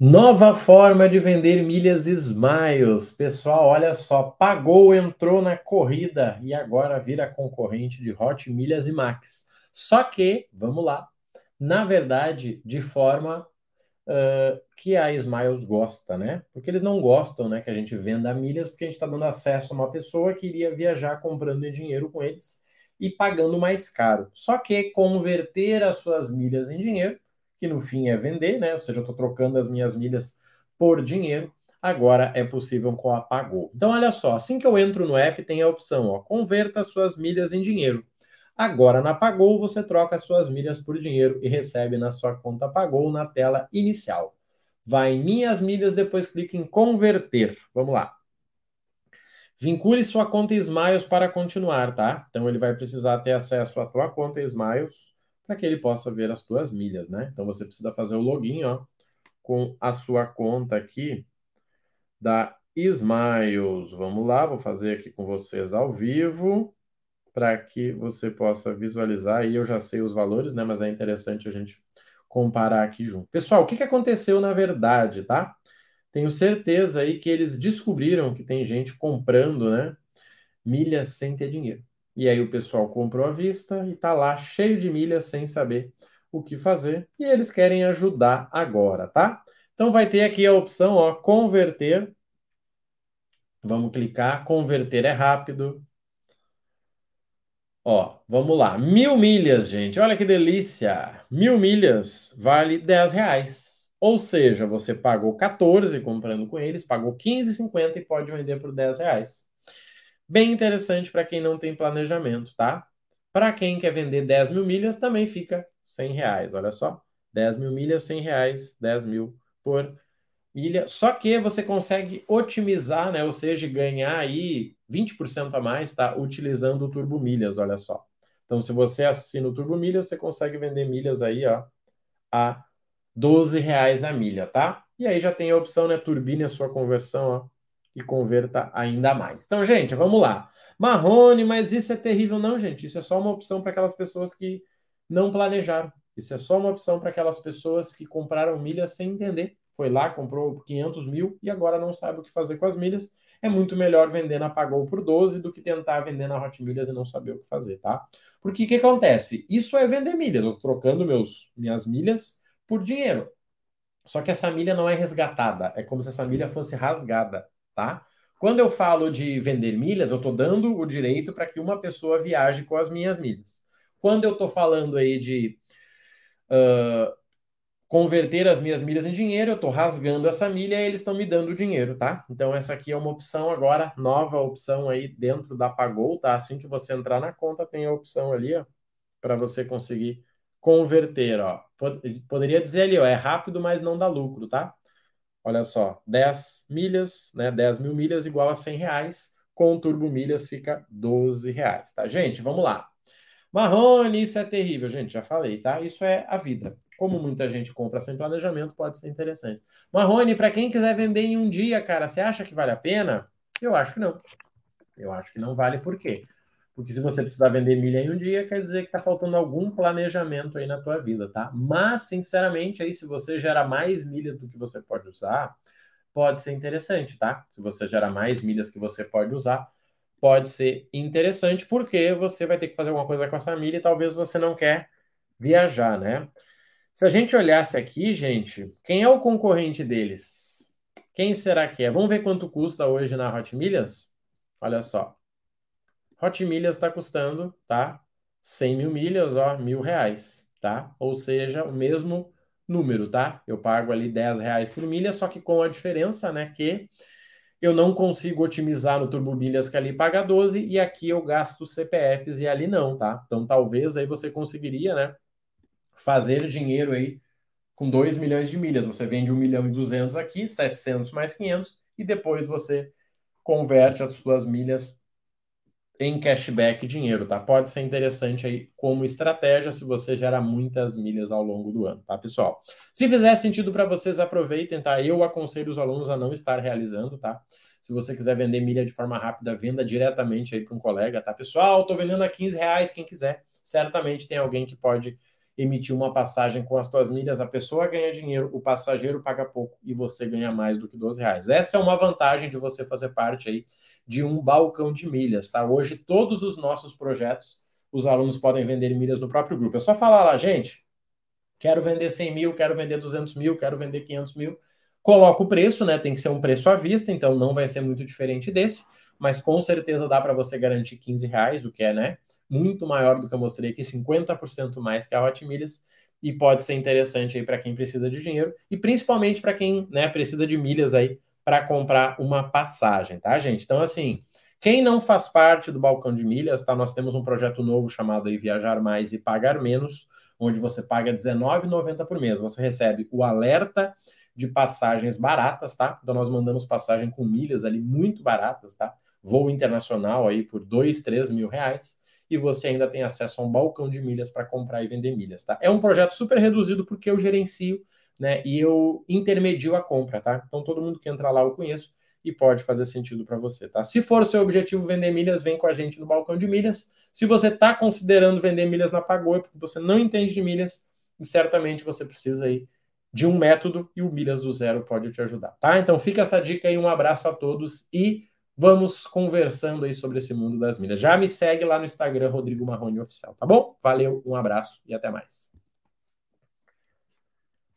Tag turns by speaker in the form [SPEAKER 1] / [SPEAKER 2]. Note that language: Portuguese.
[SPEAKER 1] Nova forma de vender milhas Smiles. Pessoal, olha só, pagou, entrou na corrida e agora vira concorrente de Hot Milhas e Max. Só que, vamos lá, na verdade, de forma uh, que a Smiles gosta, né? Porque eles não gostam, né, que a gente venda milhas, porque a gente está dando acesso a uma pessoa que iria viajar comprando dinheiro com eles e pagando mais caro. Só que converter as suas milhas em dinheiro que no fim é vender, né? Ou seja, eu estou trocando as minhas milhas por dinheiro. Agora é possível com a Pagou. Então, olha só, assim que eu entro no app, tem a opção, ó, converta suas milhas em dinheiro. Agora, na Pagou, você troca as suas milhas por dinheiro e recebe na sua conta Pagou na tela inicial. Vai em Minhas Milhas, depois clique em Converter. Vamos lá. Vincule sua conta Smiles para continuar, tá? Então, ele vai precisar ter acesso à tua conta Smiles para que ele possa ver as tuas milhas, né? Então você precisa fazer o login, ó, com a sua conta aqui da Smiles. Vamos lá, vou fazer aqui com vocês ao vivo para que você possa visualizar. E eu já sei os valores, né? Mas é interessante a gente comparar aqui junto. Pessoal, o que, que aconteceu na verdade, tá? Tenho certeza aí que eles descobriram que tem gente comprando, né? Milhas sem ter dinheiro. E aí o pessoal comprou à vista e está lá cheio de milhas sem saber o que fazer. E eles querem ajudar agora, tá? Então vai ter aqui a opção, ó, converter. Vamos clicar, converter é rápido. Ó, vamos lá, mil milhas, gente, olha que delícia! Mil milhas vale 10 reais. Ou seja, você pagou 14 comprando com eles, pagou 15,50 e pode vender por 10 reais. Bem interessante para quem não tem planejamento, tá? Para quem quer vender 10 mil milhas, também fica 100 reais. Olha só, 10 mil milhas, 100 reais, 10 mil por milha. Só que você consegue otimizar, né? Ou seja, ganhar aí 20% a mais, tá? Utilizando o Turbo Milhas, olha só. Então, se você assina o Turbo Milhas, você consegue vender milhas aí, ó, a 12 reais a milha, tá? E aí já tem a opção, né? Turbine a sua conversão, ó e converta ainda mais. Então, gente, vamos lá. Marrone, mas isso é terrível. Não, gente, isso é só uma opção para aquelas pessoas que não planejaram. Isso é só uma opção para aquelas pessoas que compraram milhas sem entender. Foi lá, comprou 500 mil e agora não sabe o que fazer com as milhas. É muito melhor vender na Pagou por 12 do que tentar vender na Hot Milhas e não saber o que fazer, tá? Porque o que acontece? Isso é vender milhas. Eu tô trocando meus, minhas milhas por dinheiro. Só que essa milha não é resgatada. É como se essa milha fosse rasgada tá? Quando eu falo de vender milhas, eu estou dando o direito para que uma pessoa viaje com as minhas milhas. Quando eu estou falando aí de uh, converter as minhas milhas em dinheiro, eu estou rasgando essa milha e eles estão me dando o dinheiro, tá? Então essa aqui é uma opção agora, nova opção aí dentro da Pagou, tá? Assim que você entrar na conta, tem a opção ali, ó, para você conseguir converter, ó. Poderia dizer ali, ó, é rápido, mas não dá lucro, tá? Olha só, 10 milhas, né? 10 mil milhas igual a 100 reais. Com turbo milhas fica 12 reais, tá? Gente, vamos lá. Marrone, isso é terrível, gente, já falei, tá? Isso é a vida. Como muita gente compra sem planejamento, pode ser interessante. Marrone, para quem quiser vender em um dia, cara, você acha que vale a pena? Eu acho que não. Eu acho que não vale, por quê? Porque se você precisar vender milha em um dia, quer dizer que está faltando algum planejamento aí na tua vida, tá? Mas, sinceramente, aí se você gera mais milhas do que você pode usar, pode ser interessante, tá? Se você gera mais milhas que você pode usar, pode ser interessante, porque você vai ter que fazer alguma coisa com essa milha e talvez você não quer viajar, né? Se a gente olhasse aqui, gente, quem é o concorrente deles? Quem será que é? Vamos ver quanto custa hoje na Hot Milhas? Olha só. Hot Milhas está custando, tá? 100 mil milhas, ó, mil reais, tá? Ou seja, o mesmo número, tá? Eu pago ali 10 reais por milha, só que com a diferença, né, que eu não consigo otimizar no Turbo Milhas que ali paga 12 e aqui eu gasto CPFs e ali não, tá? Então talvez aí você conseguiria, né, fazer dinheiro aí com 2 milhões de milhas. Você vende 1 milhão e 200 aqui, 700 mais 500 e depois você converte as suas milhas em cashback dinheiro, tá? Pode ser interessante aí como estratégia se você gera muitas milhas ao longo do ano, tá, pessoal? Se fizer sentido para vocês, aproveitem, tá? Eu aconselho os alunos a não estar realizando, tá? Se você quiser vender milha de forma rápida, venda diretamente aí para um colega, tá? Pessoal, tô vendendo a 15 reais, quem quiser. Certamente tem alguém que pode emitir uma passagem com as tuas milhas, a pessoa ganha dinheiro, o passageiro paga pouco e você ganha mais do que 12 reais. Essa é uma vantagem de você fazer parte aí de um balcão de milhas, tá? Hoje todos os nossos projetos, os alunos podem vender milhas no próprio grupo. É só falar lá, gente, quero vender 100 mil, quero vender 200 mil, quero vender 500 mil. Coloca o preço, né? Tem que ser um preço à vista, então não vai ser muito diferente desse, mas com certeza dá para você garantir 15 reais, o que é, né? Muito maior do que eu mostrei aqui, 50% mais que a Hot Milhas, e pode ser interessante aí para quem precisa de dinheiro e principalmente para quem, né, precisa de milhas aí para comprar uma passagem, tá, gente? Então assim, quem não faz parte do balcão de milhas, tá? Nós temos um projeto novo chamado aí Viajar Mais e Pagar Menos, onde você paga R$19,90 por mês. Você recebe o alerta de passagens baratas, tá? Então nós mandamos passagem com milhas ali muito baratas, tá? Voo internacional aí por dois, três mil reais e você ainda tem acesso a um balcão de milhas para comprar e vender milhas, tá? É um projeto super reduzido porque eu gerencio, né? E eu intermedio a compra, tá? Então todo mundo que entra lá eu conheço e pode fazer sentido para você, tá? Se for seu objetivo vender milhas, vem com a gente no balcão de milhas. Se você está considerando vender milhas na Pagoi porque você não entende de milhas, certamente você precisa aí de um método e o Milhas do Zero pode te ajudar, tá? Então fica essa dica aí, um abraço a todos e vamos conversando aí sobre esse mundo das milhas. Já me segue lá no Instagram, Rodrigo Marrone Oficial, tá bom? Valeu, um abraço e até mais.